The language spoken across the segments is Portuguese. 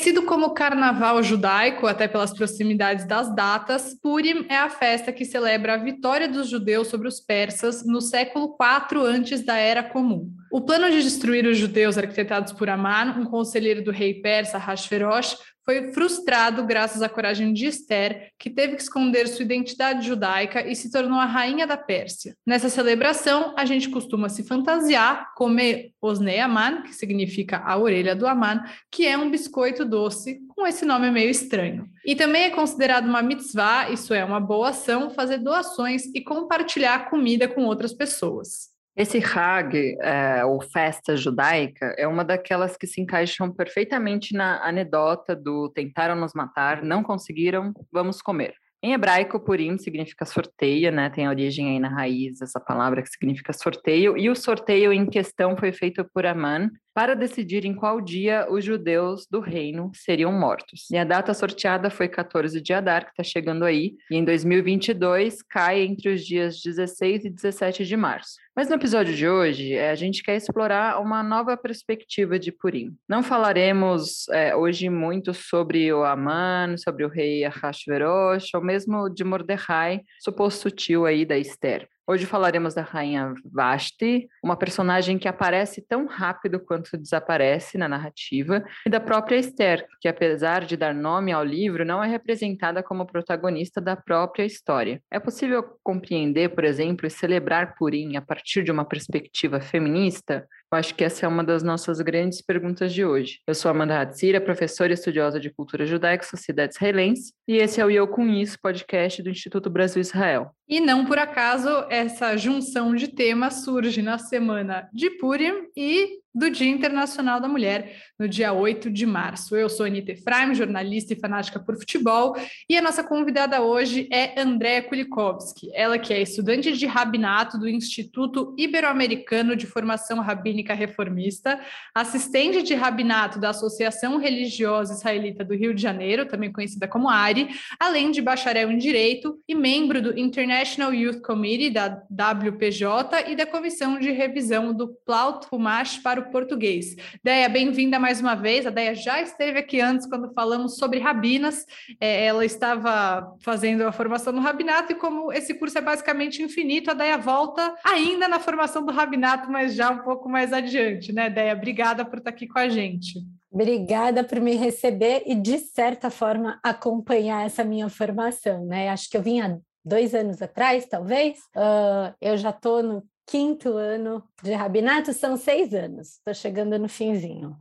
Conhecido como Carnaval Judaico, até pelas proximidades das datas, Purim é a festa que celebra a vitória dos judeus sobre os persas no século IV antes da Era Comum. O plano de destruir os judeus arquitetados por Aman, um conselheiro do rei persa Hashverosh, foi frustrado graças à coragem de Esther, que teve que esconder sua identidade judaica e se tornou a rainha da Pérsia. Nessa celebração, a gente costuma se fantasiar, comer osnei aman, que significa a orelha do aman, que é um biscoito doce com esse nome meio estranho. E também é considerado uma mitzvah, isso é, uma boa ação, fazer doações e compartilhar comida com outras pessoas. Esse Hag, é, ou festa judaica, é uma daquelas que se encaixam perfeitamente na anedota do tentaram nos matar, não conseguiram, vamos comer. Em hebraico, Purim significa sorteio, né? Tem origem aí na raiz essa palavra que significa sorteio. E o sorteio em questão foi feito por Aman para decidir em qual dia os judeus do reino seriam mortos. E a data sorteada foi 14 de Adar, que está chegando aí, e em 2022 cai entre os dias 16 e 17 de março. Mas no episódio de hoje, é, a gente quer explorar uma nova perspectiva de Purim. Não falaremos é, hoje muito sobre o Aman, sobre o rei Ahasverosh, ou mesmo de Mordecai, suposto tio aí da Esther. Hoje falaremos da rainha Vashti, uma personagem que aparece tão rápido quanto desaparece na narrativa, e da própria Esther, que apesar de dar nome ao livro, não é representada como protagonista da própria história. É possível compreender, por exemplo, e celebrar Purim a partir de uma perspectiva feminista? Eu acho que essa é uma das nossas grandes perguntas de hoje. Eu sou Amanda Hatzira, professora e estudiosa de cultura judaica e sociedade israelense, e esse é o Eu Com Isso, podcast do Instituto Brasil-Israel. E não por acaso essa junção de temas surge na semana de Purim e do Dia Internacional da Mulher, no dia 8 de março. Eu sou Anitta Efraim, jornalista e fanática por futebol, e a nossa convidada hoje é Andréa Kulikovski, ela que é estudante de rabinato do Instituto Ibero-Americano de Formação Rabínica Reformista, assistente de rabinato da Associação Religiosa Israelita do Rio de Janeiro, também conhecida como ARI, além de bacharel em Direito e membro do International Youth Committee da WPJ e da Comissão de Revisão do Plaut Humash para para o português. Deia, bem-vinda mais uma vez. A Deia já esteve aqui antes quando falamos sobre rabinas. É, ela estava fazendo a formação no rabinato e como esse curso é basicamente infinito, a Deia volta ainda na formação do rabinato, mas já um pouco mais adiante, né, Deia? Obrigada por estar aqui com a gente. Obrigada por me receber e, de certa forma, acompanhar essa minha formação, né? Acho que eu vinha dois anos atrás, talvez. Uh, eu já estou no quinto ano de rabinato, são seis anos, estou chegando no finzinho.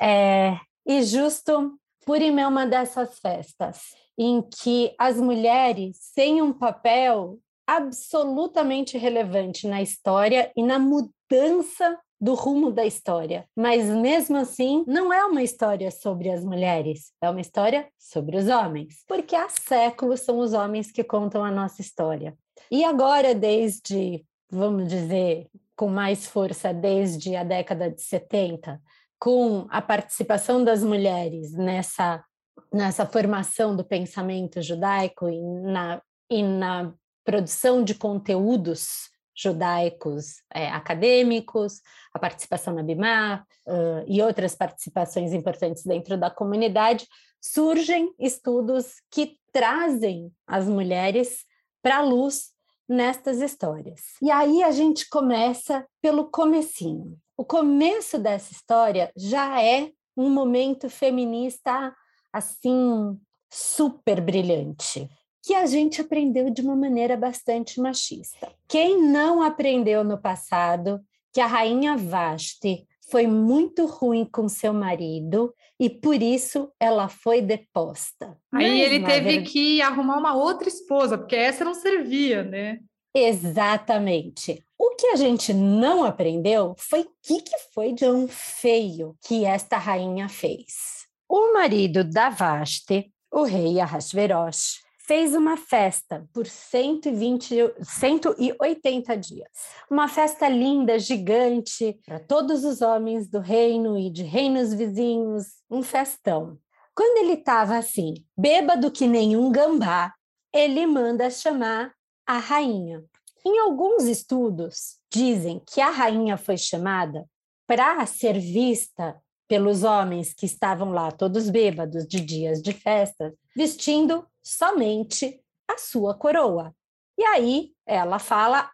É, e justo Purim é uma dessas festas em que as mulheres têm um papel absolutamente relevante na história e na mudança do rumo da história. Mas mesmo assim, não é uma história sobre as mulheres, é uma história sobre os homens, porque há séculos são os homens que contam a nossa história. E agora, desde vamos dizer, com mais força desde a década de 70, com a participação das mulheres nessa, nessa formação do pensamento judaico e na, e na produção de conteúdos judaicos é, acadêmicos, a participação na BIMA uh, e outras participações importantes dentro da comunidade, surgem estudos que trazem as mulheres para a luz nestas histórias. E aí a gente começa pelo comecinho. O começo dessa história já é um momento feminista assim super brilhante, que a gente aprendeu de uma maneira bastante machista. Quem não aprendeu no passado que a rainha Vashti foi muito ruim com seu marido e por isso ela foi deposta. Aí Mas, ele teve verdade... que arrumar uma outra esposa, porque essa não servia, né? Exatamente. O que a gente não aprendeu foi o que, que foi de um feio que esta rainha fez. O marido da Vaste, o rei Ahasverosh, fez uma festa por 120, 180 dias. Uma festa linda, gigante, para todos os homens do reino e de reinos vizinhos, um festão. Quando ele estava assim, bêbado que nenhum gambá, ele manda chamar a rainha. Em alguns estudos, dizem que a rainha foi chamada para ser vista pelos homens que estavam lá, todos bêbados de dias de festa, vestindo somente a sua coroa. E aí ela fala: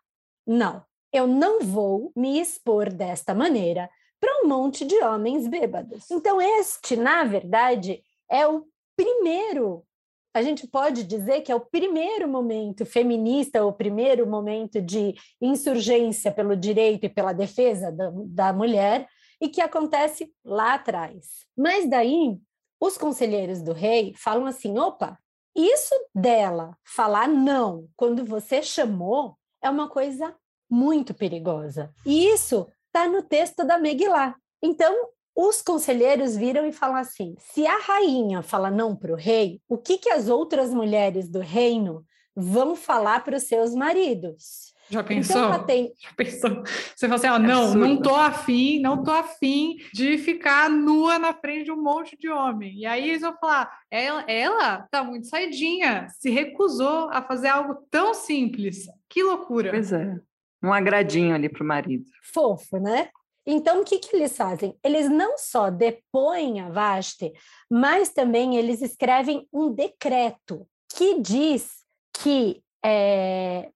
não, eu não vou me expor desta maneira para um monte de homens bêbados. Então, este, na verdade, é o primeiro. A gente pode dizer que é o primeiro momento feminista, o primeiro momento de insurgência pelo direito e pela defesa da, da mulher, e que acontece lá atrás. Mas daí, os conselheiros do rei falam assim: opa, isso dela falar não quando você chamou é uma coisa muito perigosa. E isso está no texto da Megillah. Então, os conselheiros viram e falam assim: se a rainha fala não para o rei, o que, que as outras mulheres do reino vão falar para os seus maridos? Já então, pensou? Então, tem... Já pensou? Você fala assim, ó, não, Absurdo. não tô afim, não tô afim de ficar nua na frente de um monte de homem. E aí eles vão falar, ela, ela tá muito saidinha, se recusou a fazer algo tão simples. Que loucura. Pois é. Um agradinho ali pro marido. Fofo, né? Então, o que, que eles fazem? Eles não só depõem a Vaste, mas também eles escrevem um decreto que diz que é,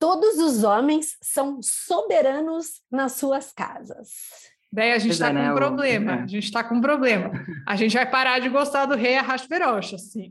todos os homens são soberanos nas suas casas. Daí a gente está é, com um né? problema. É. A gente está com um problema. A gente vai parar de gostar do rei Arrasverosh, assim.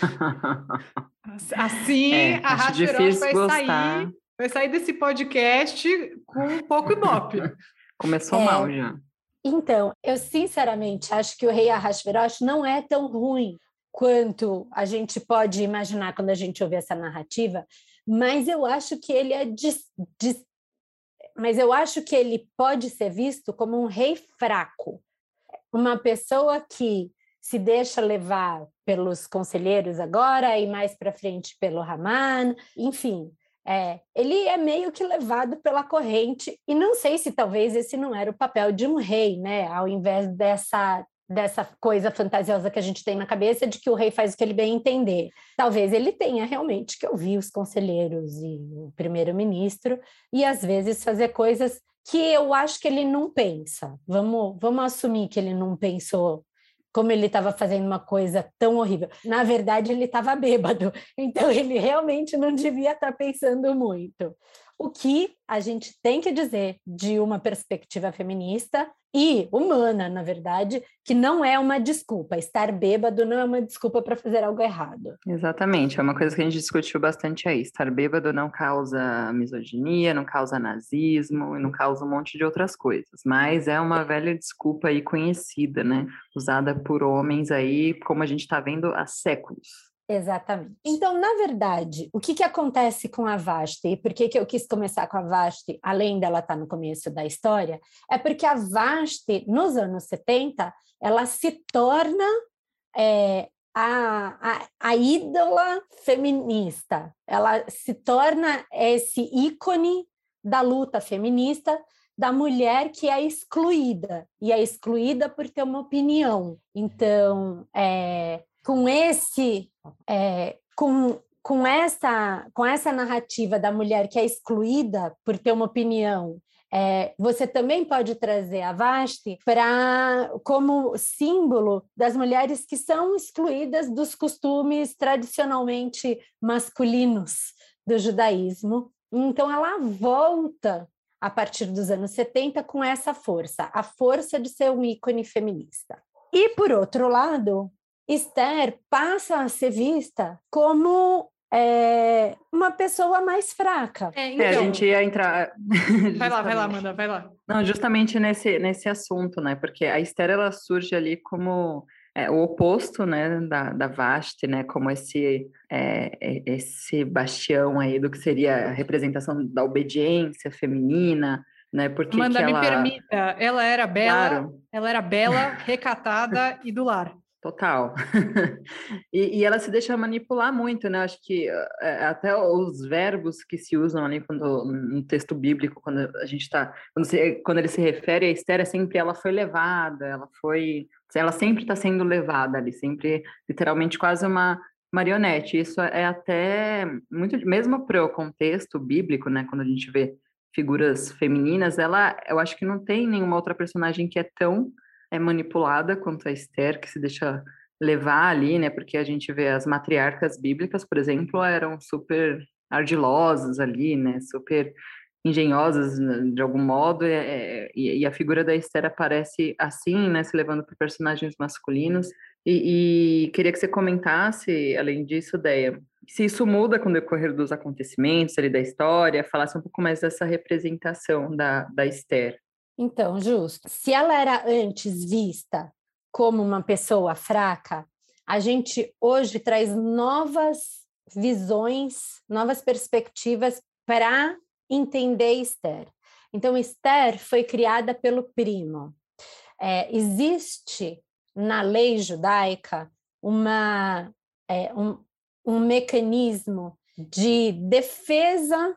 assim, é, Arrasverosh vai gostar. sair, vai sair desse podcast com um pouco ibope. Começou é. mal já. Então, eu sinceramente acho que o rei Arrasverosh não é tão ruim quanto a gente pode imaginar quando a gente ouve essa narrativa, mas eu acho que ele é mas eu acho que ele pode ser visto como um rei fraco, uma pessoa que se deixa levar pelos conselheiros agora e mais para frente pelo Raman, enfim, é, ele é meio que levado pela corrente. E não sei se talvez esse não era o papel de um rei, né? Ao invés dessa dessa coisa fantasiosa que a gente tem na cabeça de que o rei faz o que ele bem entender. Talvez ele tenha realmente que ouvir os conselheiros e o primeiro-ministro e às vezes fazer coisas que eu acho que ele não pensa. Vamos, vamos assumir que ele não pensou como ele estava fazendo uma coisa tão horrível. Na verdade, ele estava bêbado, então ele realmente não devia estar tá pensando muito. O que a gente tem que dizer de uma perspectiva feminista e humana, na verdade, que não é uma desculpa. Estar bêbado não é uma desculpa para fazer algo errado. Exatamente, é uma coisa que a gente discutiu bastante aí. Estar bêbado não causa misoginia, não causa nazismo não causa um monte de outras coisas. Mas é uma velha desculpa aí conhecida, né? Usada por homens aí, como a gente está vendo há séculos. Exatamente. Então, na verdade, o que, que acontece com a Vashti? E por que, que eu quis começar com a Vashti, além dela estar no começo da história? É porque a Vashti, nos anos 70, ela se torna é, a, a, a ídola feminista. Ela se torna esse ícone da luta feminista da mulher que é excluída, e é excluída por ter uma opinião. Então, é, com esse é, com, com essa com essa narrativa da mulher que é excluída por ter uma opinião é, você também pode trazer a Vashti para como símbolo das mulheres que são excluídas dos costumes tradicionalmente masculinos do judaísmo. Então ela volta a partir dos anos 70 com essa força, a força de ser um ícone feminista. E por outro lado, Esther passa a ser vista como é, uma pessoa mais fraca. É, então... é, a então gente ia entrar. vai lá, vai lá, Amanda, vai lá. Não, justamente nesse, nesse assunto, né? Porque a Esther ela surge ali como é, o oposto, né, da, da Vashti, né? Como esse é, é, esse bastião aí do que seria a representação da obediência feminina. Né, porque Amanda, ela... me permita, ela era bela, claro. ela era bela, recatada e do lar. Total. e, e, ela se deixa manipular muito, né? Acho que é, até os verbos que se usam ali quando, no texto bíblico, quando a gente está. Quando, quando ele se refere a Esther, é sempre ela foi levada, ela foi. Ela sempre está sendo levada ali, sempre, literalmente, quase uma marionete. Isso é até muito. Mesmo para o contexto bíblico, né? Quando a gente vê figuras femininas, ela. Eu acho que não tem nenhuma outra personagem que é tão é manipulada quanto a Esther, que se deixa levar ali, né? Porque a gente vê as matriarcas bíblicas, por exemplo, eram super ardilosas ali, né? Super engenhosas né, de algum modo, é, e, e, a figura da Esther aparece assim, né? Se levando para personagens masculinos. E, e, queria que você comentasse, além disso, Deia, se isso muda com o decorrer dos acontecimentos ali da história, falasse um pouco mais dessa representação da, da Esther. Então, justo. Se ela era antes vista como uma pessoa fraca, a gente hoje traz novas visões, novas perspectivas para entender Esther. Então, Esther foi criada pelo primo. É, existe na lei judaica uma, é, um, um mecanismo de defesa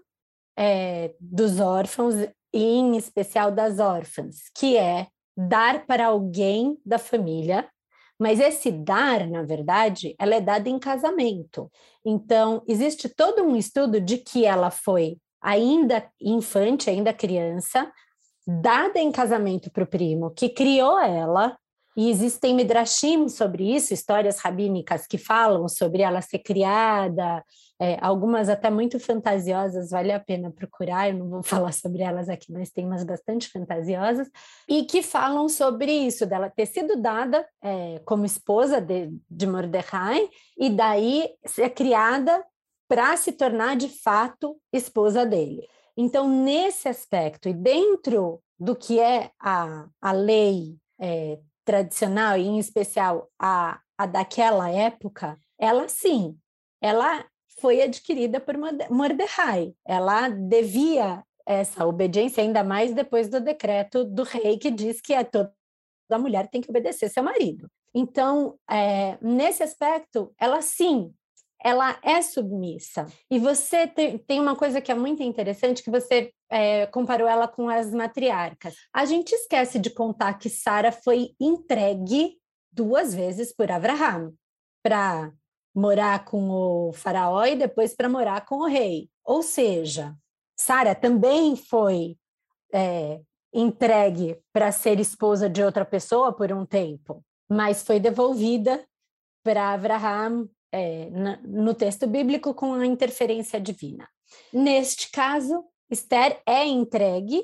é, dos órfãos e em especial das órfãs, que é dar para alguém da família, mas esse dar, na verdade, ela é dada em casamento. Então, existe todo um estudo de que ela foi ainda infante, ainda criança, dada em casamento para o primo, que criou ela, e existem midrashim sobre isso, histórias rabínicas que falam sobre ela ser criada, é, algumas até muito fantasiosas, vale a pena procurar, eu não vou falar sobre elas aqui, mas tem umas bastante fantasiosas, e que falam sobre isso, dela ter sido dada é, como esposa de, de Mordecai, e daí ser criada para se tornar de fato esposa dele. Então, nesse aspecto, e dentro do que é a, a lei é, tradicional, e em especial a, a daquela época, ela sim, ela foi adquirida por Mordecai. Ela devia essa obediência, ainda mais depois do decreto do rei que diz que é toda mulher tem que obedecer seu marido. Então, é, nesse aspecto, ela sim ela é submissa. E você tem, tem uma coisa que é muito interessante, que você é, comparou ela com as matriarcas. A gente esquece de contar que Sara foi entregue duas vezes por Abraham para morar com o faraó e depois para morar com o rei. Ou seja, Sara também foi é, entregue para ser esposa de outra pessoa por um tempo, mas foi devolvida para Abraham é, no texto bíblico com a interferência divina. Neste caso, Esther é entregue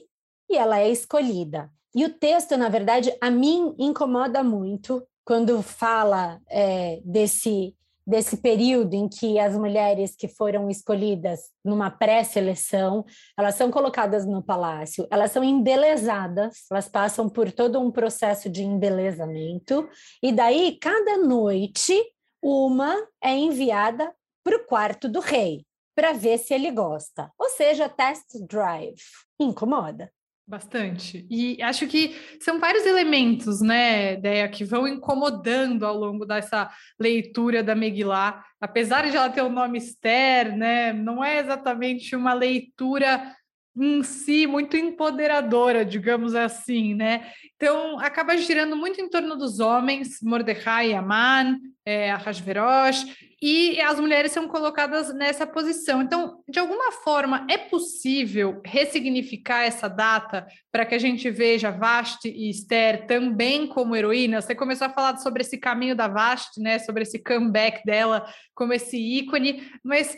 e ela é escolhida. E o texto, na verdade, a mim incomoda muito quando fala é, desse desse período em que as mulheres que foram escolhidas numa pré-seleção, elas são colocadas no palácio, elas são embelezadas, elas passam por todo um processo de embelezamento, e daí cada noite uma é enviada para o quarto do rei para ver se ele gosta. Ou seja, test drive. Incomoda. Bastante. E acho que são vários elementos, né, ideia que vão incomodando ao longo dessa leitura da Megillah. Apesar de ela ter o nome Esther, né, não é exatamente uma leitura em si muito empoderadora, digamos assim, né? Então acaba girando muito em torno dos homens, Mordecai Aman, é, Ahasverosh, e as mulheres são colocadas nessa posição. Então, de alguma forma, é possível ressignificar essa data para que a gente veja Vashti e Esther também como heroínas? Você começou a falar sobre esse caminho da Vashti, né? Sobre esse comeback dela como esse ícone, mas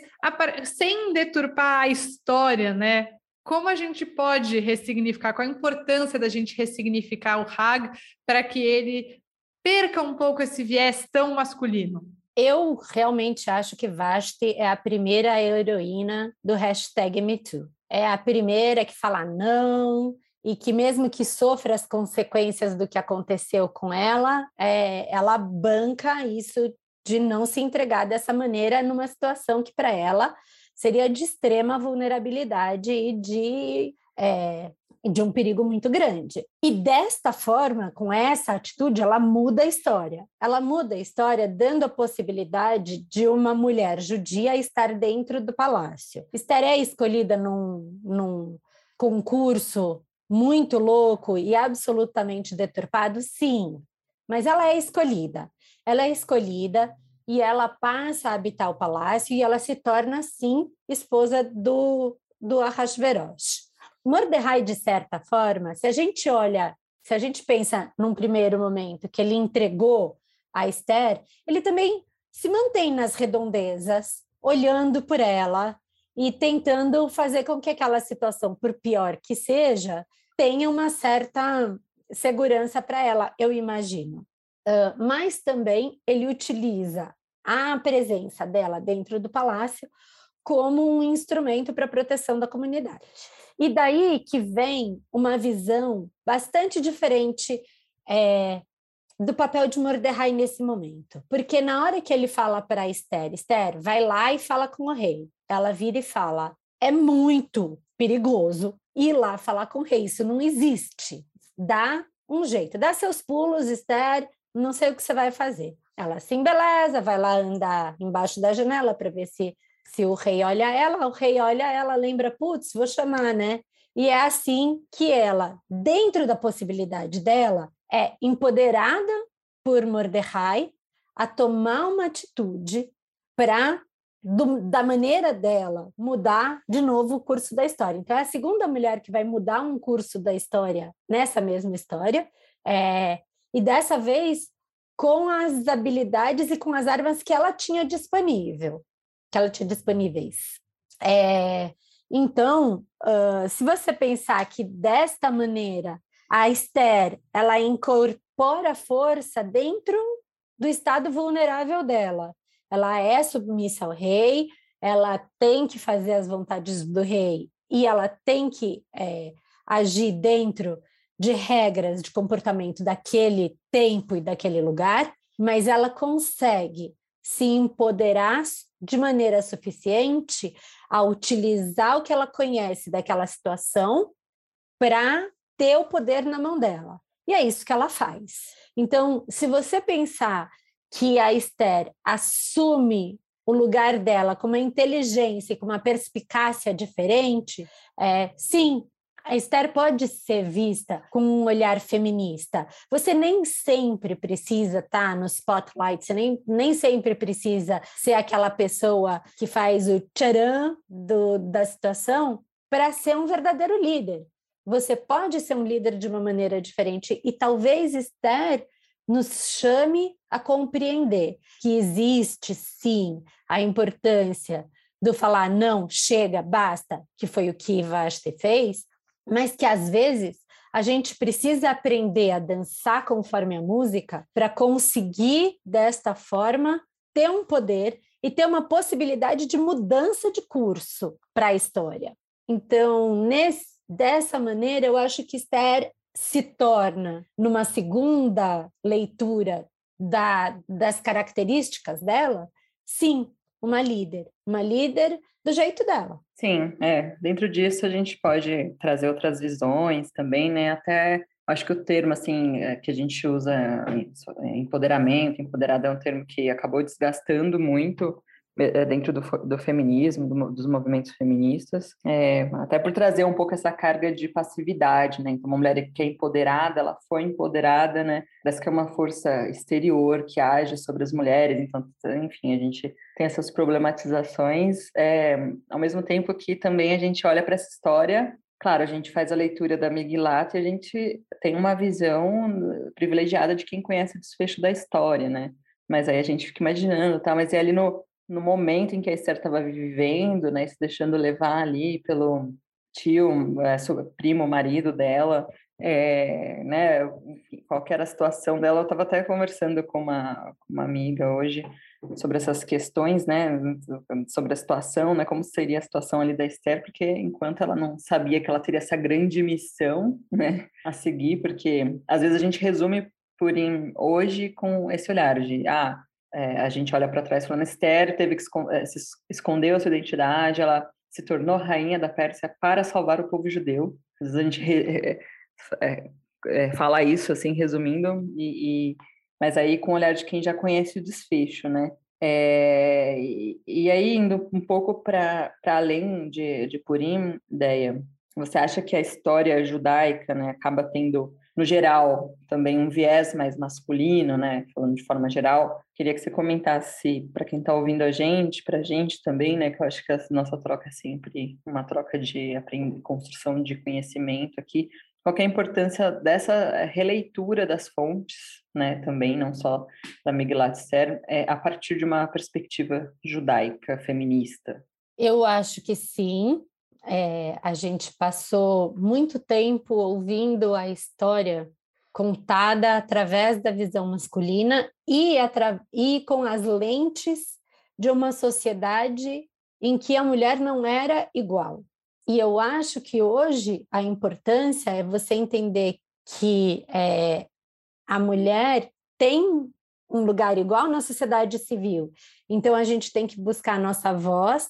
sem deturpar a história, né? Como a gente pode ressignificar, qual a importância da gente ressignificar o Hag para que ele perca um pouco esse viés tão masculino? Eu realmente acho que Vasti é a primeira heroína do hashtag MeToo. É a primeira que fala não, e que mesmo que sofra as consequências do que aconteceu com ela, é, ela banca isso de não se entregar dessa maneira numa situação que para ela seria de extrema vulnerabilidade e de, é, de um perigo muito grande. E desta forma, com essa atitude, ela muda a história. Ela muda a história dando a possibilidade de uma mulher judia estar dentro do palácio. Esther é escolhida num, num concurso muito louco e absolutamente deturpado, sim, mas ela é escolhida. Ela é escolhida e ela passa a habitar o palácio e ela se torna, sim, esposa do, do Ahasverosh. Mordecai, de certa forma, se a gente olha se a gente pensa num primeiro momento que ele entregou a Esther, ele também se mantém nas redondezas, olhando por ela e tentando fazer com que aquela situação, por pior que seja, tenha uma certa segurança para ela, eu imagino. Uh, mas também ele utiliza a presença dela dentro do palácio como um instrumento para a proteção da comunidade. E daí que vem uma visão bastante diferente é, do papel de Mordecai nesse momento. Porque na hora que ele fala para Esther, Esther, vai lá e fala com o rei. Ela vira e fala: é muito perigoso ir lá falar com o rei, isso não existe. Dá um jeito, dá seus pulos, Esther, não sei o que você vai fazer. Ela se embeleza, vai lá andar embaixo da janela para ver se se o rei olha ela, o rei olha ela, lembra, putz, vou chamar, né? E é assim que ela, dentro da possibilidade dela, é empoderada por Mordecai a tomar uma atitude para, da maneira dela, mudar de novo o curso da história. Então, é a segunda mulher que vai mudar um curso da história nessa mesma história, é, e dessa vez com as habilidades e com as armas que ela tinha disponível que ela tinha disponíveis. É, então, uh, se você pensar que desta maneira a Esther ela incorpora força dentro do estado vulnerável dela, ela é submissa ao rei, ela tem que fazer as vontades do rei e ela tem que é, agir dentro de regras de comportamento daquele tempo e daquele lugar, mas ela consegue se empoderar de maneira suficiente a utilizar o que ela conhece daquela situação para ter o poder na mão dela. E é isso que ela faz. Então, se você pensar que a Esther assume o lugar dela com uma inteligência e com uma perspicácia diferente, é, sim, a Esther pode ser vista com um olhar feminista. Você nem sempre precisa estar tá no spotlight, você nem, nem sempre precisa ser aquela pessoa que faz o tcharam do, da situação para ser um verdadeiro líder. Você pode ser um líder de uma maneira diferente e talvez Esther nos chame a compreender que existe sim a importância do falar não, chega, basta, que foi o que Vashti fez, mas que às vezes a gente precisa aprender a dançar conforme a música para conseguir, desta forma, ter um poder e ter uma possibilidade de mudança de curso para a história. Então, nesse, dessa maneira, eu acho que Esther se torna, numa segunda leitura da, das características dela, sim, uma líder. Uma líder do jeito dela. Sim, é. Dentro disso a gente pode trazer outras visões também, né? Até acho que o termo assim é, que a gente usa empoderamento, empoderada é um termo que acabou desgastando muito dentro do, do feminismo, do, dos movimentos feministas, é, até por trazer um pouco essa carga de passividade, né? Então, uma mulher que é empoderada, ela foi empoderada, né? Parece que é uma força exterior que age sobre as mulheres, então, enfim, a gente tem essas problematizações, é, ao mesmo tempo que também a gente olha para essa história Claro, a gente faz a leitura da Migilat e a gente tem uma visão privilegiada de quem conhece o desfecho da história, né? Mas aí a gente fica imaginando, tá? Mas é ali no, no momento em que a Esther estava vivendo, né, se deixando levar ali pelo tio, é, primo, marido dela, é, né, qual era a situação dela, eu estava até conversando com uma, uma amiga hoje sobre essas questões, né, sobre a situação, né, como seria a situação ali da Esther, porque enquanto ela não sabia que ela teria essa grande missão, né, a seguir, porque às vezes a gente resume por hoje com esse olhar de, ah, é, a gente olha para trás falando, Esther teve que é, se esconder a sua identidade, ela se tornou rainha da Pérsia para salvar o povo judeu. Às vezes a gente é, é, fala isso, assim, resumindo, e, e, mas aí com o olhar de quem já conhece o desfecho, né? É, e, e, aí, indo um pouco para além de, de Purim, ideia, você acha que a história judaica né, acaba tendo no geral, também um viés mais masculino, né? Falando de forma geral, queria que você comentasse para quem está ouvindo a gente, para a gente também, né? Que eu acho que a nossa troca é sempre uma troca de construção de conhecimento aqui. qual é a importância dessa releitura das fontes, né, também, não só da Megillat Esther, é, a partir de uma perspectiva judaica, feminista? Eu acho que sim. É, a gente passou muito tempo ouvindo a história contada através da visão masculina e, e com as lentes de uma sociedade em que a mulher não era igual. E eu acho que hoje a importância é você entender que é, a mulher tem um lugar igual na sociedade civil. Então a gente tem que buscar a nossa voz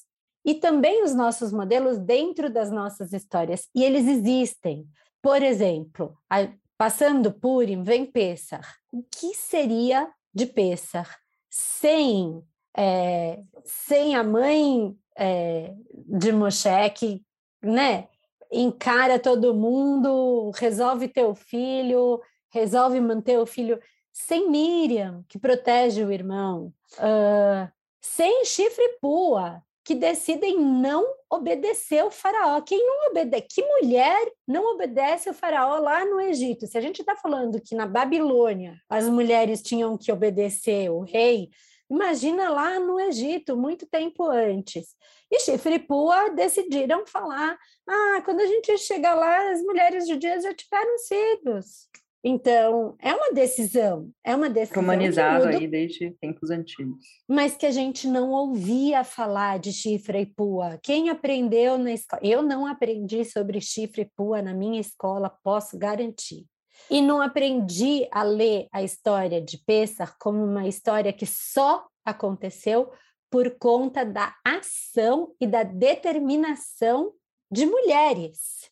e também os nossos modelos dentro das nossas histórias. E eles existem. Por exemplo, a, passando Purim, vem Pesach. O que seria de Pesach sem, é, sem a mãe é, de Moshe, que né, encara todo mundo, resolve ter o filho, resolve manter o filho, sem Miriam, que protege o irmão, uh, sem chifre pua, que decidem não obedecer o faraó. Quem não obedece? Que mulher não obedece o faraó lá no Egito? Se a gente está falando que na Babilônia as mulheres tinham que obedecer o rei, imagina lá no Egito, muito tempo antes. E Chifre e Pua decidiram falar: ah, quando a gente chegar lá, as mulheres judias já tiveram filhos. Então, é uma decisão, é uma decisão. Humanizado aí desde tempos antigos. Mas que a gente não ouvia falar de chifre e pua. Quem aprendeu na escola? Eu não aprendi sobre chifre e pua na minha escola, posso garantir. E não aprendi a ler a história de Pessar como uma história que só aconteceu por conta da ação e da determinação de mulheres.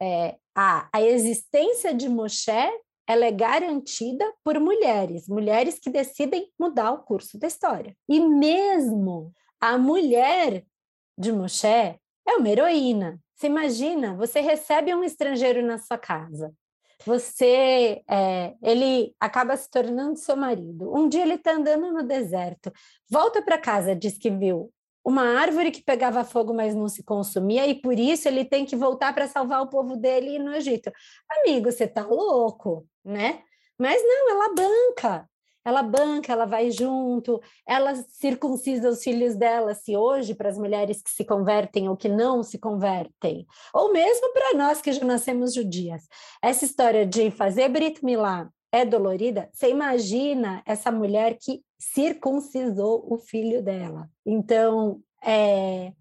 É, a, a existência de Moshe ela é garantida por mulheres, mulheres que decidem mudar o curso da história. E mesmo a mulher de Moshe é uma heroína. Você imagina, você recebe um estrangeiro na sua casa, você é, ele acaba se tornando seu marido. Um dia ele está andando no deserto, volta para casa, diz que viu uma árvore que pegava fogo, mas não se consumia, e por isso ele tem que voltar para salvar o povo dele no Egito. Amigo, você está louco, né? Mas não, ela banca ela banca, ela vai junto, ela circuncisa os filhos dela, se hoje para as mulheres que se convertem ou que não se convertem, ou mesmo para nós que já nascemos judias. Essa história de fazer Brit Milá é dolorida, você imagina essa mulher que circuncisou o filho dela. Então, é,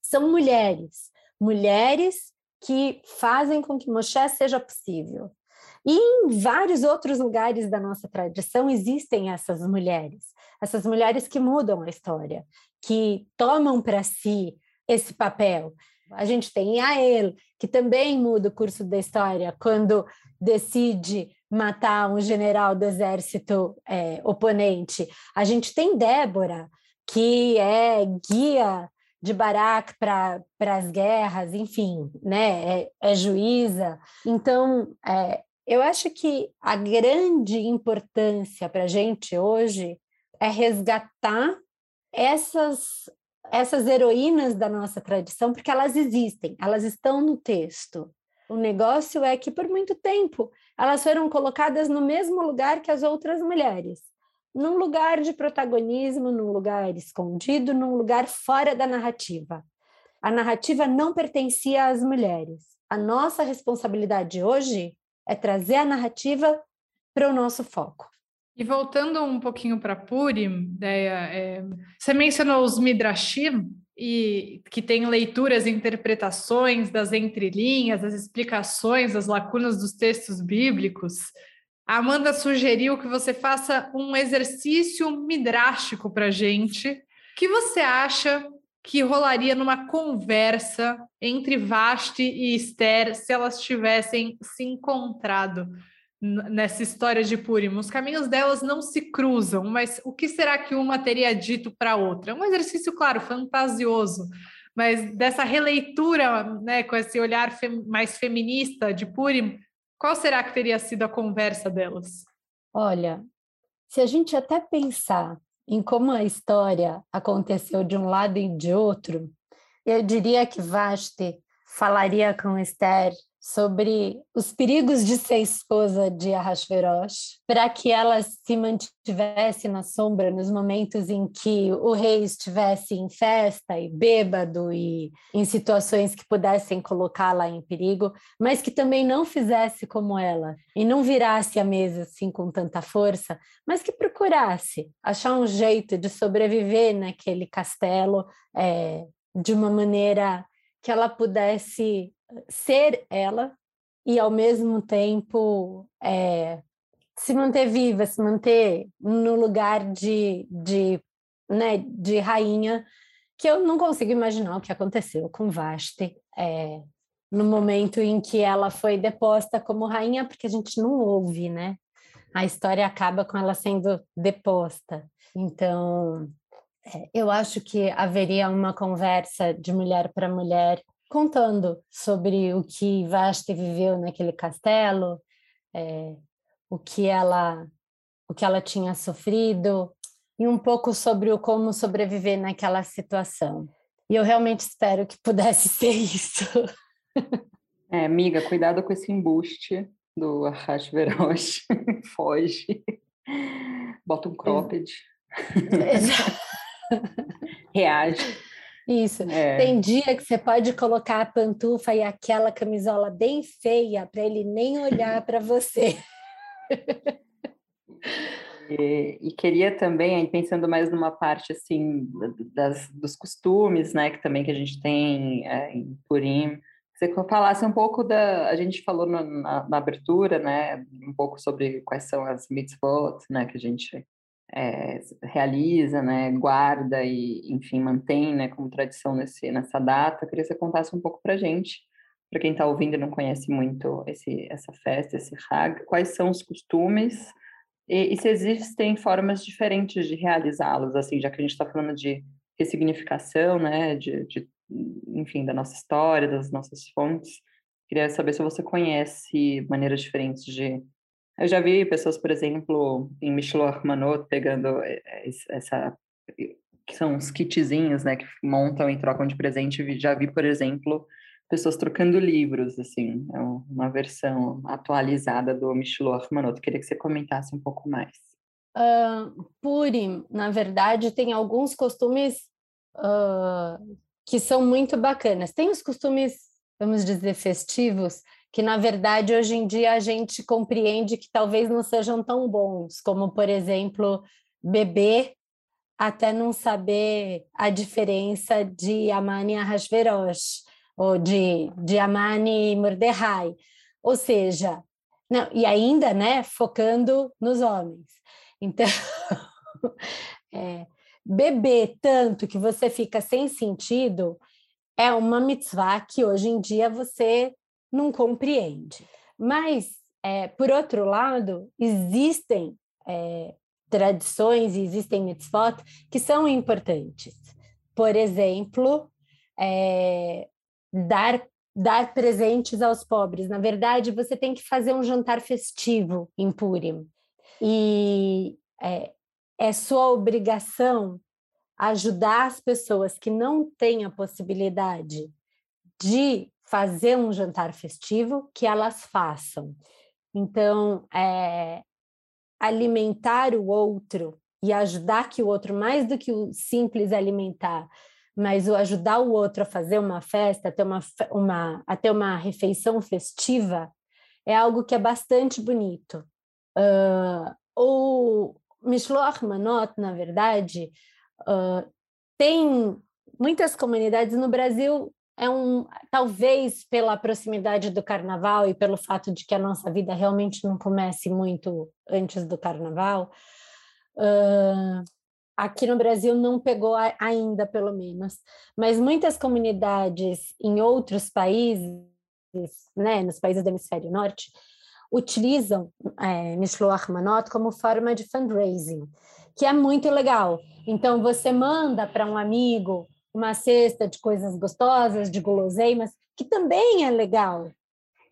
são mulheres, mulheres que fazem com que Moshe seja possível. E em vários outros lugares da nossa tradição existem essas mulheres, essas mulheres que mudam a história, que tomam para si esse papel. A gente tem Yael, que também muda o curso da história quando decide matar um general do exército é, oponente. A gente tem Débora, que é guia de Barak para as guerras, enfim, né? É, é juíza. Então, é, eu acho que a grande importância para a gente hoje é resgatar essas, essas heroínas da nossa tradição, porque elas existem, elas estão no texto. O negócio é que, por muito tempo, elas foram colocadas no mesmo lugar que as outras mulheres num lugar de protagonismo, num lugar escondido, num lugar fora da narrativa. A narrativa não pertencia às mulheres. A nossa responsabilidade hoje é trazer a narrativa para o nosso foco. E voltando um pouquinho para Purim, é, você mencionou os Midrashim, e que tem leituras e interpretações das entrelinhas, das explicações, das lacunas dos textos bíblicos. A Amanda sugeriu que você faça um exercício midrástico para gente. O que você acha que rolaria numa conversa entre Vasti e Esther se elas tivessem se encontrado nessa história de Purim? Os caminhos delas não se cruzam, mas o que será que uma teria dito para a outra? Um exercício, claro, fantasioso, mas dessa releitura, né, com esse olhar fem mais feminista de Purim, qual será que teria sido a conversa delas? Olha, se a gente até pensar em como a história aconteceu de um lado e de outro, eu diria que Vasti falaria com Esther sobre os perigos de ser esposa de Ahasverosh, para que ela se mantivesse na sombra nos momentos em que o rei estivesse em festa e bêbado e em situações que pudessem colocá-la em perigo, mas que também não fizesse como ela e não virasse a mesa assim com tanta força, mas que procurasse achar um jeito de sobreviver naquele castelo é, de uma maneira que ela pudesse ser ela e ao mesmo tempo é, se manter viva, se manter no lugar de, de, né, de rainha, que eu não consigo imaginar o que aconteceu com Vashti é, no momento em que ela foi deposta como rainha, porque a gente não ouve, né? A história acaba com ela sendo deposta. Então, eu acho que haveria uma conversa de mulher para mulher contando sobre o que Vashti viveu naquele castelo, é, o que ela o que ela tinha sofrido e um pouco sobre o como sobreviver naquela situação. E eu realmente espero que pudesse ser isso. É, amiga, cuidado com esse embuste do Arrash Verosh. Foge. Bota um cropped. Reage. Isso. É. Tem dia que você pode colocar a pantufa e aquela camisola bem feia para ele nem olhar para você. E, e, queria também, pensando mais numa parte assim das, dos costumes, né, que também que a gente tem é, em Purim, você falasse um pouco da, a gente falou na, na, na, abertura, né, um pouco sobre quais são as mitzvot, né, que a gente é, realiza, né, guarda e, enfim, mantém, né, como tradição nesse, nessa data. Eu queria que você contasse um pouco para a gente, para quem está ouvindo e não conhece muito esse, essa festa, esse Hag, quais são os costumes e, e se existem formas diferentes de realizá-los, assim, já que a gente está falando de ressignificação, né, de, de, enfim, da nossa história, das nossas fontes. Queria saber se você conhece maneiras diferentes de eu já vi pessoas, por exemplo, em Mishloach Manot, pegando eh, eh, essa que são uns kitzinhos, né, que montam e trocam de presente. Já vi, por exemplo, pessoas trocando livros, assim, é uma versão atualizada do Mishloach Manot. Queria que você comentasse um pouco mais. Uh, na verdade, tem alguns costumes uh, que são muito bacanas. Tem os costumes, vamos dizer, festivos, que na verdade hoje em dia a gente compreende que talvez não sejam tão bons, como por exemplo, beber até não saber a diferença de Amani Ahasverosh ou de, de Amani Mordecai. Ou seja, não, e ainda né, focando nos homens. Então, é, beber tanto que você fica sem sentido é uma mitzvah que hoje em dia você não compreende. Mas, é, por outro lado, existem é, tradições e existem mitzvot que são importantes. Por exemplo, é, dar, dar presentes aos pobres. Na verdade, você tem que fazer um jantar festivo em Purim. E é, é sua obrigação ajudar as pessoas que não têm a possibilidade de fazer um jantar festivo, que elas façam. Então, é, alimentar o outro e ajudar que o outro, mais do que o simples alimentar, mas o ajudar o outro a fazer uma festa, a ter uma, uma, a ter uma refeição festiva, é algo que é bastante bonito. Uh, o Mishloach Manot, na verdade, uh, tem muitas comunidades no Brasil é um talvez pela proximidade do carnaval e pelo fato de que a nossa vida realmente não comece muito antes do carnaval uh, aqui no Brasil não pegou ainda pelo menos. Mas muitas comunidades em outros países né nos países do hemisfério norte utilizam é, Manot como forma de fundraising que é muito legal. Então você manda para um amigo uma cesta de coisas gostosas, de guloseimas, que também é legal.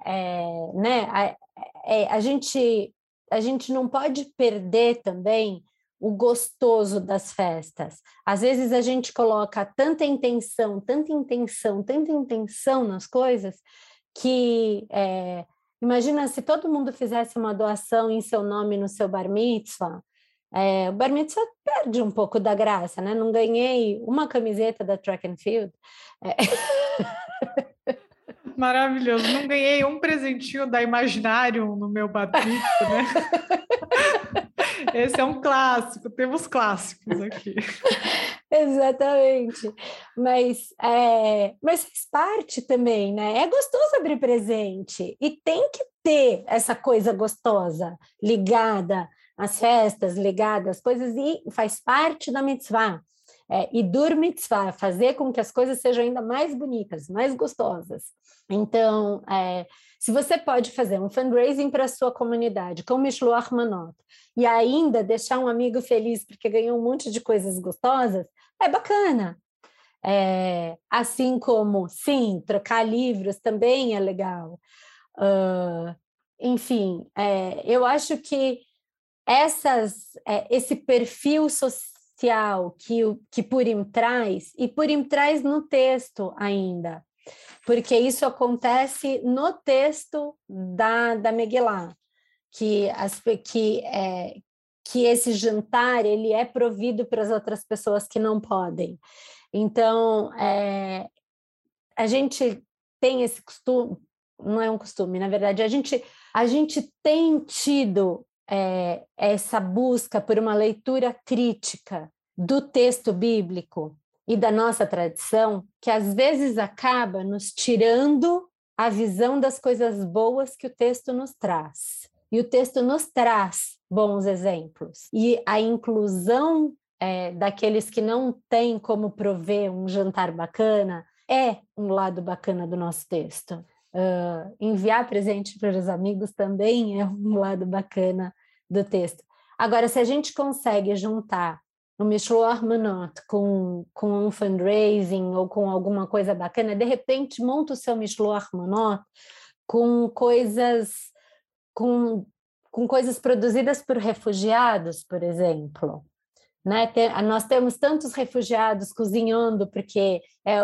É, né? A, é, a, gente, a gente não pode perder também o gostoso das festas. Às vezes a gente coloca tanta intenção, tanta intenção, tanta intenção nas coisas que é, imagina se todo mundo fizesse uma doação em seu nome no seu bar mitzvah. É, o bar mitzvah perde um pouco da graça, né? Não ganhei uma camiseta da track and field. É. Maravilhoso. Não ganhei um presentinho da Imaginário no meu batismo, né? Esse é um clássico, temos clássicos aqui. Exatamente. Mas, é, mas faz parte também, né? É gostoso abrir presente e tem que ter essa coisa gostosa ligada às festas, ligada às coisas, e faz parte da mitzvah. É, e dur mitzvah, fazer com que as coisas sejam ainda mais bonitas, mais gostosas. Então, é, se você pode fazer um fundraising para a sua comunidade com Mishloach Manot e ainda deixar um amigo feliz porque ganhou um monte de coisas gostosas, é bacana. É, assim como, sim, trocar livros também é legal. Uh, enfim, é, eu acho que essas, é, esse perfil social que, que Purim traz, e Purim traz no texto ainda, porque isso acontece no texto da, da Megillah, que, as, que, é, que esse jantar ele é provido para as outras pessoas que não podem. Então, é, a gente tem esse costume, não é um costume, na verdade, a gente, a gente tem tido é, essa busca por uma leitura crítica do texto bíblico e da nossa tradição, que às vezes acaba nos tirando a visão das coisas boas que o texto nos traz. E o texto nos traz bons exemplos. E a inclusão é, daqueles que não têm como prover um jantar bacana é um lado bacana do nosso texto. Uh, enviar presente para os amigos também é um lado bacana do texto. Agora, se a gente consegue juntar um Mishloach Manot com, com um fundraising ou com alguma coisa bacana, de repente monta o seu Mishloach Manot com coisas com, com coisas produzidas por refugiados, por exemplo. Né? Tem, nós temos tantos refugiados cozinhando porque é,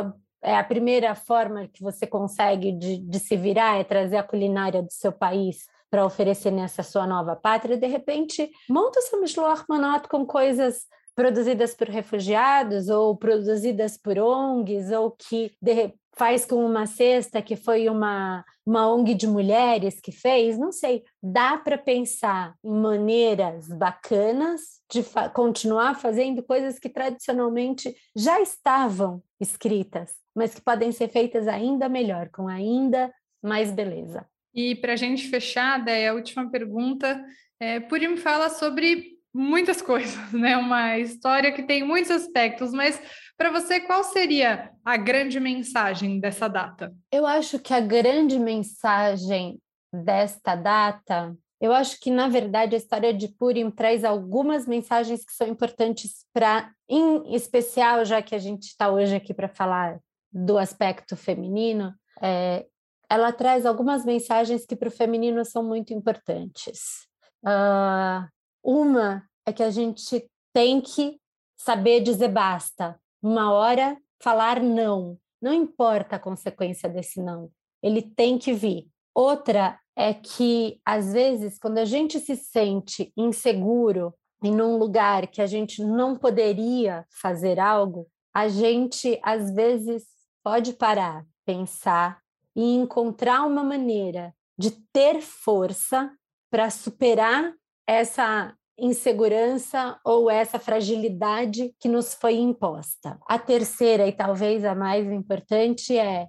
é a primeira forma que você consegue de, de se virar, é trazer a culinária do seu país para oferecer nessa sua nova pátria, de repente, monta seu Mishloach com coisas produzidas por refugiados ou produzidas por ONGs ou que de, faz com uma cesta que foi uma, uma ONG de mulheres que fez, não sei, dá para pensar em maneiras bacanas de fa continuar fazendo coisas que tradicionalmente já estavam escritas, mas que podem ser feitas ainda melhor, com ainda mais beleza. E para a gente fechar, é a última pergunta, é, Purim fala sobre muitas coisas, né? Uma história que tem muitos aspectos, mas para você, qual seria a grande mensagem dessa data? Eu acho que a grande mensagem desta data, eu acho que na verdade a história de Purim traz algumas mensagens que são importantes para, em especial, já que a gente está hoje aqui para falar do aspecto feminino, é, ela traz algumas mensagens que para o feminino são muito importantes. Uh, uma é que a gente tem que saber dizer basta. Uma hora falar não. Não importa a consequência desse não. Ele tem que vir. Outra é que, às vezes, quando a gente se sente inseguro em um lugar que a gente não poderia fazer algo, a gente, às vezes, pode parar, pensar e encontrar uma maneira de ter força para superar essa insegurança ou essa fragilidade que nos foi imposta. A terceira e talvez a mais importante é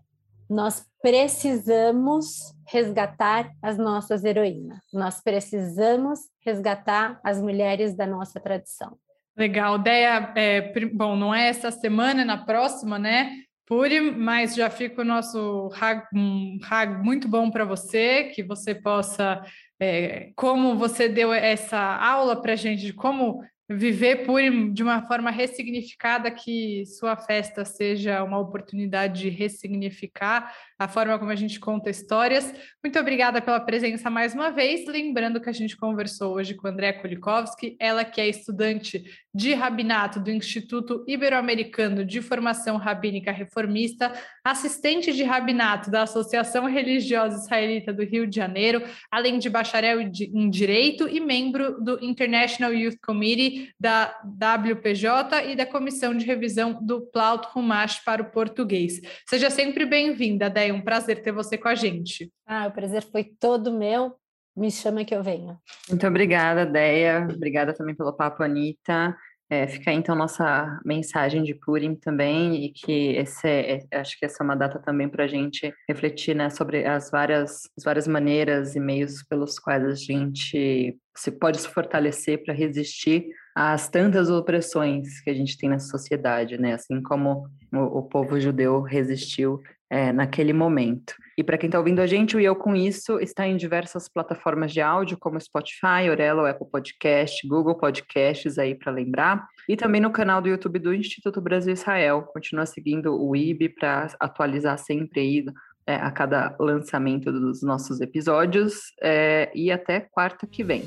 nós precisamos resgatar as nossas heroínas. Nós precisamos resgatar as mulheres da nossa tradição. Legal, Deia, é, bom, não é essa semana, é na próxima, né? Purim, mas já fica o nosso hag, um muito bom para você, que você possa, é, como você deu essa aula para a gente de como viver Purim de uma forma ressignificada, que sua festa seja uma oportunidade de ressignificar a forma como a gente conta histórias. Muito obrigada pela presença mais uma vez. Lembrando que a gente conversou hoje com André Kulikowski, ela que é estudante de rabinato do Instituto Ibero-Americano de Formação Rabínica Reformista, assistente de rabinato da Associação Religiosa Israelita do Rio de Janeiro, além de bacharel em Direito e membro do International Youth Committee da WPJ e da Comissão de Revisão do Plaut Rumash para o Português. Seja sempre bem-vinda, Déia. Um prazer ter você com a gente. Ah, o prazer foi todo meu. Me chama que eu venho. Muito obrigada, Déia. Obrigada também pelo papo, Anitta. É, fica aí, então nossa mensagem de Purim também e que esse é, é acho que essa é uma data também para a gente refletir né, sobre as várias, as várias maneiras e meios pelos quais a gente se pode se fortalecer para resistir às tantas opressões que a gente tem na sociedade, né? Assim como o, o povo judeu resistiu é, naquele momento. E para quem está ouvindo a gente, o Eu Com Isso está em diversas plataformas de áudio, como Spotify, Orelo, Apple Podcast, Google Podcasts, aí para lembrar. E também no canal do YouTube do Instituto Brasil Israel. Continua seguindo o IB para atualizar sempre aí é, a cada lançamento dos nossos episódios. É, e até quarta que vem.